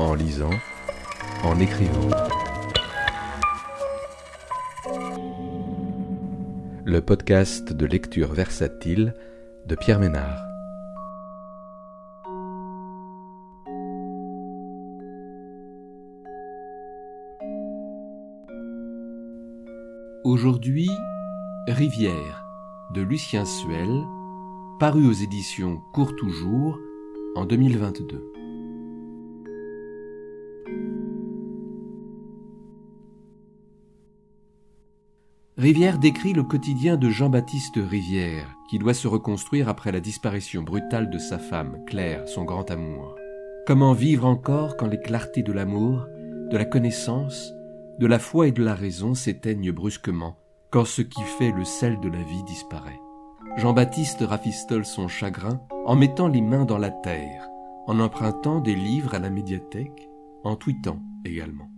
en lisant, en écrivant. Le podcast de lecture versatile de Pierre Ménard. Aujourd'hui, Rivière de Lucien Suel, paru aux éditions Court Toujours en 2022. Rivière décrit le quotidien de Jean-Baptiste Rivière, qui doit se reconstruire après la disparition brutale de sa femme, Claire, son grand amour. Comment vivre encore quand les clartés de l'amour, de la connaissance, de la foi et de la raison s'éteignent brusquement, quand ce qui fait le sel de la vie disparaît? Jean-Baptiste rafistole son chagrin en mettant les mains dans la terre, en empruntant des livres à la médiathèque, en tweetant également.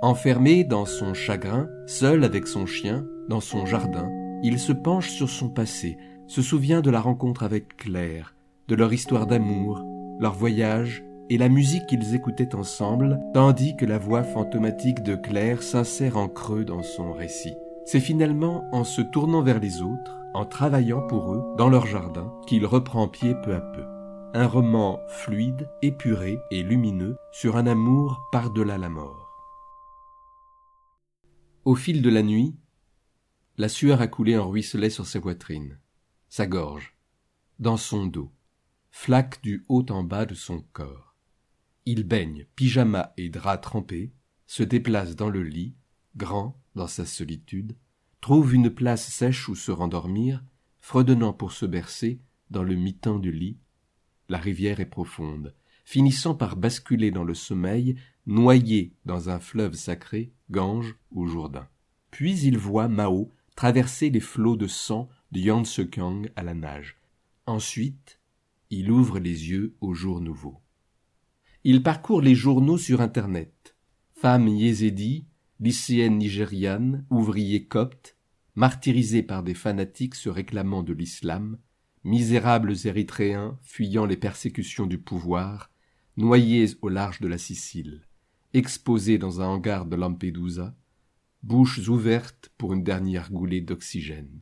Enfermé dans son chagrin, seul avec son chien, dans son jardin, il se penche sur son passé, se souvient de la rencontre avec Claire, de leur histoire d'amour, leur voyage et la musique qu'ils écoutaient ensemble, tandis que la voix fantomatique de Claire s'insère en creux dans son récit. C'est finalement en se tournant vers les autres, en travaillant pour eux, dans leur jardin, qu'il reprend pied peu à peu. Un roman fluide, épuré et lumineux sur un amour par-delà la mort. Au fil de la nuit, la sueur a coulé en ruisselet sur sa poitrine, sa gorge, dans son dos, flaque du haut en bas de son corps. Il baigne, pyjama et drap trempés, se déplace dans le lit, grand dans sa solitude, trouve une place sèche où se rendormir, fredonnant pour se bercer dans le mi-temps du lit. La rivière est profonde, finissant par basculer dans le sommeil, noyé dans un fleuve sacré, Gange ou Jourdain. Puis il voit Mao traverser les flots de sang de Yangtze-Kiang à la nage. Ensuite, il ouvre les yeux au jour nouveau. Il parcourt les journaux sur Internet. Femme yézédie, lycéenne nigériane, ouvrier copte, martyrisés par des fanatiques se réclamant de l'islam, misérables érythréens fuyant les persécutions du pouvoir, noyés au large de la Sicile, exposés dans un hangar de Lampedusa, bouches ouvertes pour une dernière goulée d'oxygène.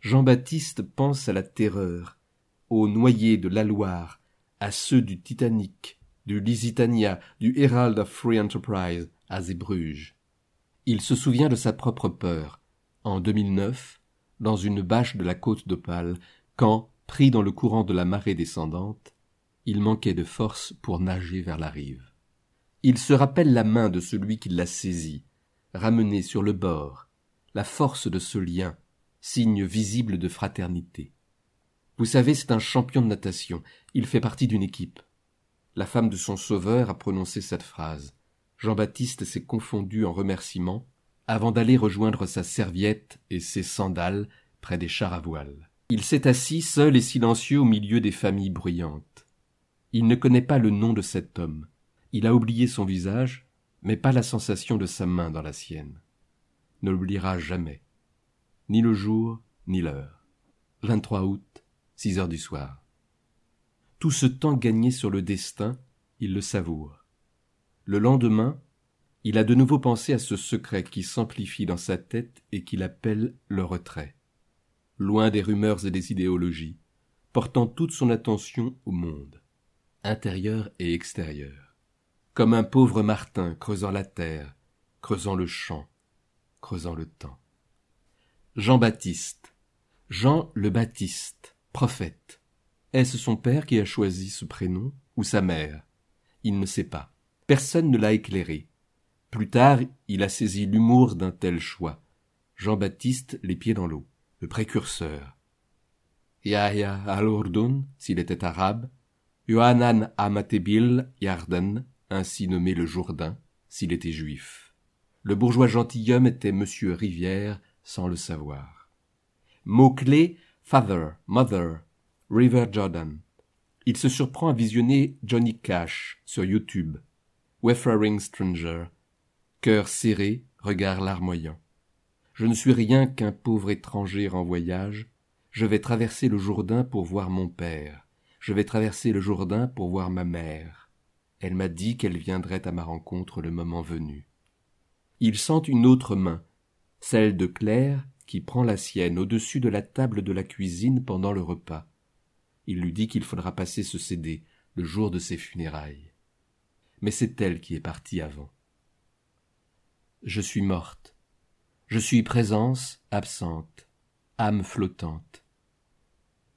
Jean-Baptiste pense à la terreur, aux noyés de la Loire, à ceux du Titanic, du Lusitania, du Herald of Free Enterprise à Zeebrugge. Il se souvient de sa propre peur, en 2009, dans une bâche de la côte d'Opale, quand, pris dans le courant de la marée descendante, il manquait de force pour nager vers la rive. Il se rappelle la main de celui qui l'a saisi, ramené sur le bord, la force de ce lien, signe visible de fraternité. Vous savez, c'est un champion de natation, il fait partie d'une équipe. La femme de son sauveur a prononcé cette phrase. Jean-Baptiste s'est confondu en remerciements avant d'aller rejoindre sa serviette et ses sandales près des chars à voile. Il s'est assis seul et silencieux au milieu des familles bruyantes. Il ne connaît pas le nom de cet homme. Il a oublié son visage, mais pas la sensation de sa main dans la sienne. Ne l'oubliera jamais. Ni le jour, ni l'heure. 23 août, 6 heures du soir. Tout ce temps gagné sur le destin, il le savoure. Le lendemain, il a de nouveau pensé à ce secret qui s'amplifie dans sa tête et qu'il appelle le retrait. Loin des rumeurs et des idéologies, portant toute son attention au monde, intérieur et extérieur. Comme un pauvre Martin creusant la terre, creusant le champ, creusant le temps. Jean-Baptiste, Jean le Baptiste, prophète, est-ce son père qui a choisi ce prénom ou sa mère? Il ne sait pas. Personne ne l'a éclairé. Plus tard, il a saisi l'humour d'un tel choix. Jean-Baptiste les pieds dans l'eau, le précurseur. Yahya al-Urdun, s'il était arabe, Yohanan Amatebil Yarden, ainsi nommé le Jourdain, s'il était juif. Le bourgeois gentilhomme était Monsieur Rivière, sans le savoir. Mot-clé, father, mother, River Jordan. Il se surprend à visionner Johnny Cash sur YouTube. Wayfaring Stranger. Cœur serré, regard larmoyant. Je ne suis rien qu'un pauvre étranger en voyage. Je vais traverser le Jourdain pour voir mon père. Je vais traverser le Jourdain pour voir ma mère. Elle m'a dit qu'elle viendrait à ma rencontre le moment venu. Il sent une autre main, celle de Claire, qui prend la sienne au-dessus de la table de la cuisine pendant le repas. Il lui dit qu'il faudra passer ce cédé le jour de ses funérailles. Mais c'est elle qui est partie avant. Je suis morte. Je suis présence absente, âme flottante.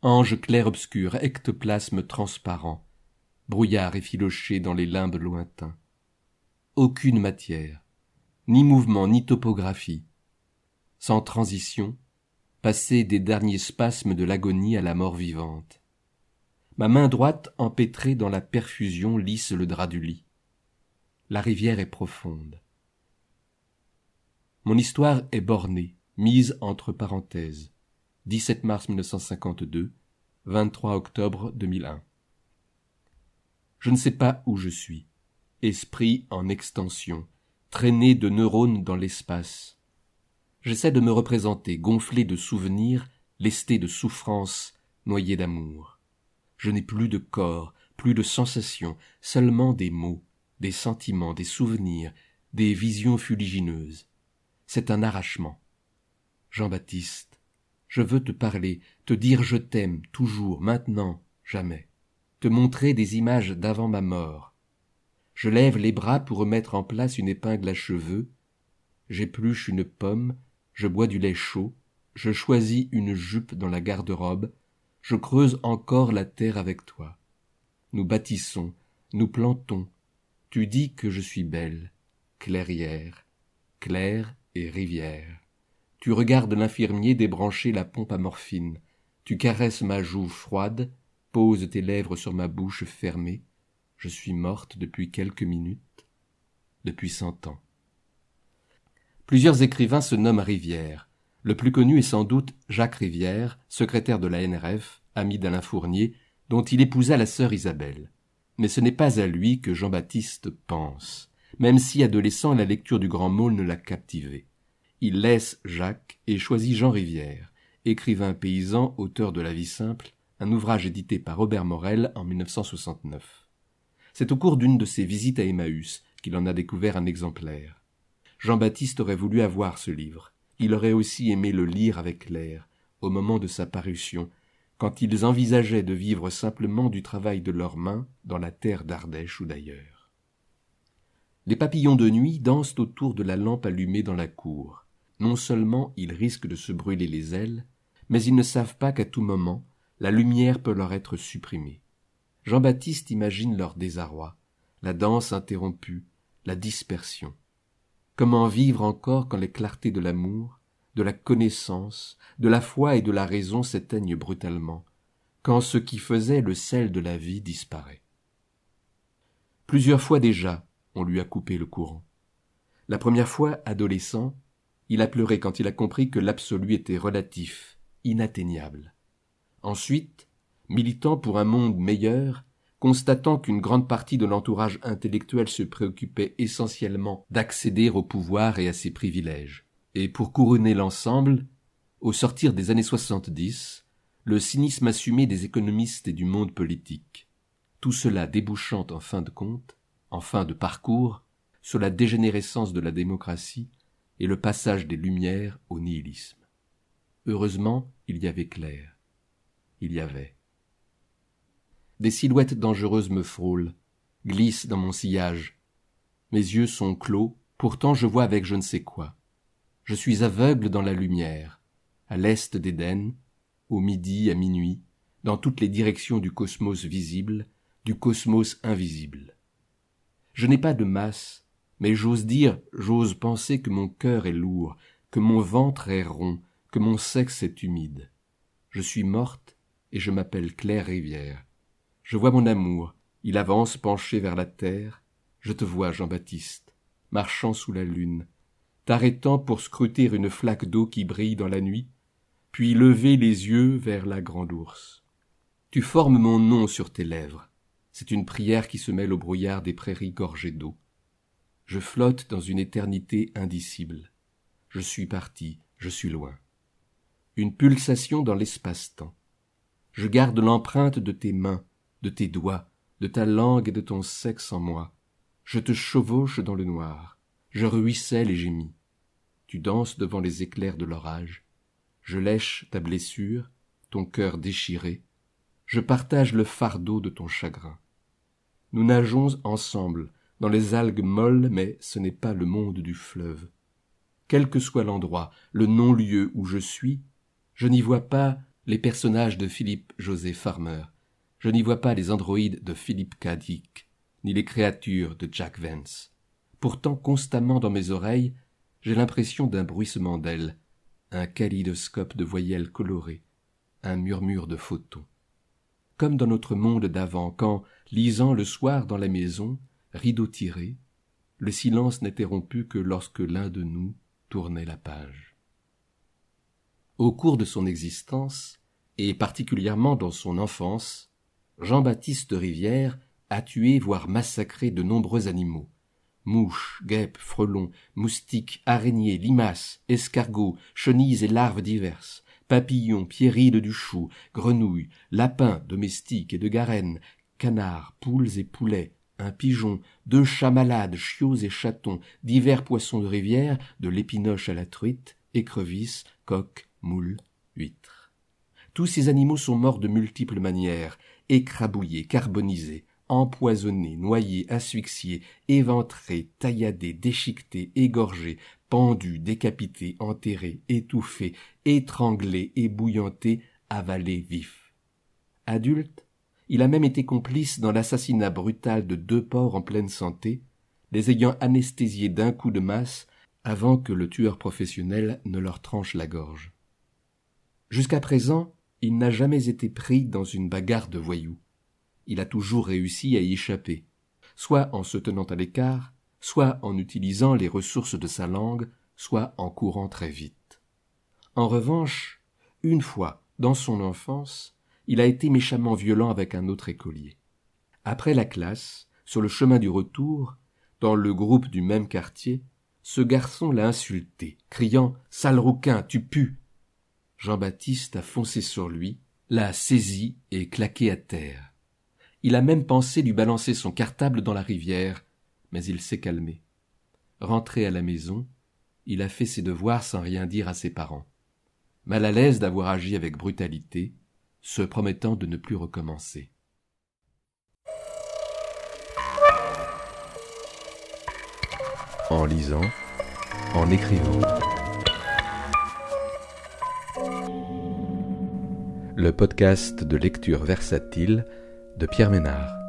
Ange clair-obscur, ectoplasme transparent, brouillard effiloché dans les limbes lointains. Aucune matière, ni mouvement, ni topographie. Sans transition, passer des derniers spasmes de l'agonie à la mort vivante. Ma main droite empêtrée dans la perfusion lisse le drap du lit. La rivière est profonde. Mon histoire est bornée, mise entre parenthèses. 17 mars 1952, 23 octobre 2001. Je ne sais pas où je suis. Esprit en extension, traîné de neurones dans l'espace. J'essaie de me représenter, gonflé de souvenirs, lesté de souffrances, noyé d'amour. Je n'ai plus de corps, plus de sensations, seulement des mots, des sentiments, des souvenirs, des visions fuligineuses. C'est un arrachement. Jean-Baptiste, je veux te parler, te dire je t'aime, toujours, maintenant, jamais, te montrer des images d'avant ma mort. Je lève les bras pour remettre en place une épingle à cheveux, j'épluche une pomme, je bois du lait chaud, je choisis une jupe dans la garde-robe, je creuse encore la terre avec toi. Nous bâtissons, nous plantons. Tu dis que je suis belle, clairière, claire et rivière. Tu regardes l'infirmier débrancher la pompe à morphine. Tu caresses ma joue froide, poses tes lèvres sur ma bouche fermée. Je suis morte depuis quelques minutes, depuis cent ans. Plusieurs écrivains se nomment Rivière. Le plus connu est sans doute Jacques Rivière, secrétaire de la NRF, ami d'Alain Fournier, dont il épousa la sœur Isabelle. Mais ce n'est pas à lui que Jean-Baptiste pense, même si adolescent la lecture du Grand Môle ne l'a captivé il laisse Jacques et choisit Jean Rivière, écrivain paysan, auteur de La vie simple, un ouvrage édité par Robert Morel en 1969. C'est au cours d'une de ses visites à Emmaüs qu'il en a découvert un exemplaire. Jean-Baptiste aurait voulu avoir ce livre. Il aurait aussi aimé le lire avec Claire, au moment de sa parution, quand ils envisageaient de vivre simplement du travail de leurs mains dans la terre d'Ardèche ou d'ailleurs. Les papillons de nuit dansent autour de la lampe allumée dans la cour non seulement ils risquent de se brûler les ailes, mais ils ne savent pas qu'à tout moment la lumière peut leur être supprimée. Jean-Baptiste imagine leur désarroi, la danse interrompue, la dispersion. Comment vivre encore quand les clartés de l'amour, de la connaissance, de la foi et de la raison s'éteignent brutalement, quand ce qui faisait le sel de la vie disparaît? Plusieurs fois déjà, on lui a coupé le courant. La première fois, adolescent, il a pleuré quand il a compris que l'absolu était relatif, inatteignable. Ensuite, militant pour un monde meilleur, constatant qu'une grande partie de l'entourage intellectuel se préoccupait essentiellement d'accéder au pouvoir et à ses privilèges. Et pour couronner l'ensemble, au sortir des années soixante-dix, le cynisme assumé des économistes et du monde politique. Tout cela débouchant en fin de compte, en fin de parcours, sur la dégénérescence de la démocratie et le passage des Lumières au nihilisme. Heureusement, il y avait Claire. Il y avait. Des silhouettes dangereuses me frôlent, glissent dans mon sillage. Mes yeux sont clos, pourtant je vois avec je ne sais quoi. Je suis aveugle dans la lumière, à l'est d'Éden, au midi, à minuit, dans toutes les directions du cosmos visible, du cosmos invisible. Je n'ai pas de masse, mais j'ose dire, j'ose penser que mon cœur est lourd, que mon ventre est rond, que mon sexe est humide. Je suis morte et je m'appelle Claire Rivière. Je vois mon amour, il avance penché vers la terre. Je te vois, Jean-Baptiste, marchant sous la lune, t'arrêtant pour scruter une flaque d'eau qui brille dans la nuit, puis lever les yeux vers la grande ours. Tu formes mon nom sur tes lèvres. C'est une prière qui se mêle au brouillard des prairies gorgées d'eau. Je flotte dans une éternité indicible. Je suis parti, je suis loin. Une pulsation dans l'espace-temps. Je garde l'empreinte de tes mains, de tes doigts, de ta langue et de ton sexe en moi. Je te chevauche dans le noir, je ruisselle et gémis. Tu danses devant les éclairs de l'orage. Je lèche ta blessure, ton cœur déchiré. Je partage le fardeau de ton chagrin. Nous nageons ensemble dans les algues molles, mais ce n'est pas le monde du fleuve. Quel que soit l'endroit, le non-lieu où je suis, je n'y vois pas les personnages de Philippe José Farmer, je n'y vois pas les androïdes de Philippe K. Dick, ni les créatures de Jack Vance. Pourtant, constamment dans mes oreilles, j'ai l'impression d'un bruissement d'ailes, un kaléidoscope de voyelles colorées, un murmure de photons. Comme dans notre monde d'avant, quand, lisant le soir dans la maison, rideau tiré, le silence n'était rompu que lorsque l'un de nous tournait la page. Au cours de son existence, et particulièrement dans son enfance, Jean-Baptiste Rivière a tué voire massacré de nombreux animaux. Mouches, guêpes, frelons, moustiques, araignées, limaces, escargots, chenilles et larves diverses, papillons, pierrides du chou, grenouilles, lapins domestiques et de garenne, canards, poules et poulets, un pigeon, deux chats malades, chiots et chatons, divers poissons de rivière, de l'épinoche à la truite, écrevisses, coqs, moules, huîtres. Tous ces animaux sont morts de multiples manières, écrabouillés, carbonisés, empoisonnés, noyés, asphyxiés, éventrés, tailladés, déchiquetés, égorgés, pendus, décapités, enterrés, étouffés, étranglés, ébouillantés, avalés vifs. Adulte, il a même été complice dans l'assassinat brutal de deux porcs en pleine santé, les ayant anesthésiés d'un coup de masse avant que le tueur professionnel ne leur tranche la gorge. Jusqu'à présent, il n'a jamais été pris dans une bagarre de voyous. Il a toujours réussi à y échapper, soit en se tenant à l'écart, soit en utilisant les ressources de sa langue, soit en courant très vite. En revanche, une fois, dans son enfance, il a été méchamment violent avec un autre écolier. Après la classe, sur le chemin du retour, dans le groupe du même quartier, ce garçon l'a insulté, criant Sale rouquin, tu pues Jean-Baptiste a foncé sur lui, l'a saisi et claqué à terre. Il a même pensé lui balancer son cartable dans la rivière, mais il s'est calmé. Rentré à la maison, il a fait ses devoirs sans rien dire à ses parents. Mal à l'aise d'avoir agi avec brutalité, se promettant de ne plus recommencer. En lisant, en écrivant. le podcast de lecture versatile de Pierre Ménard.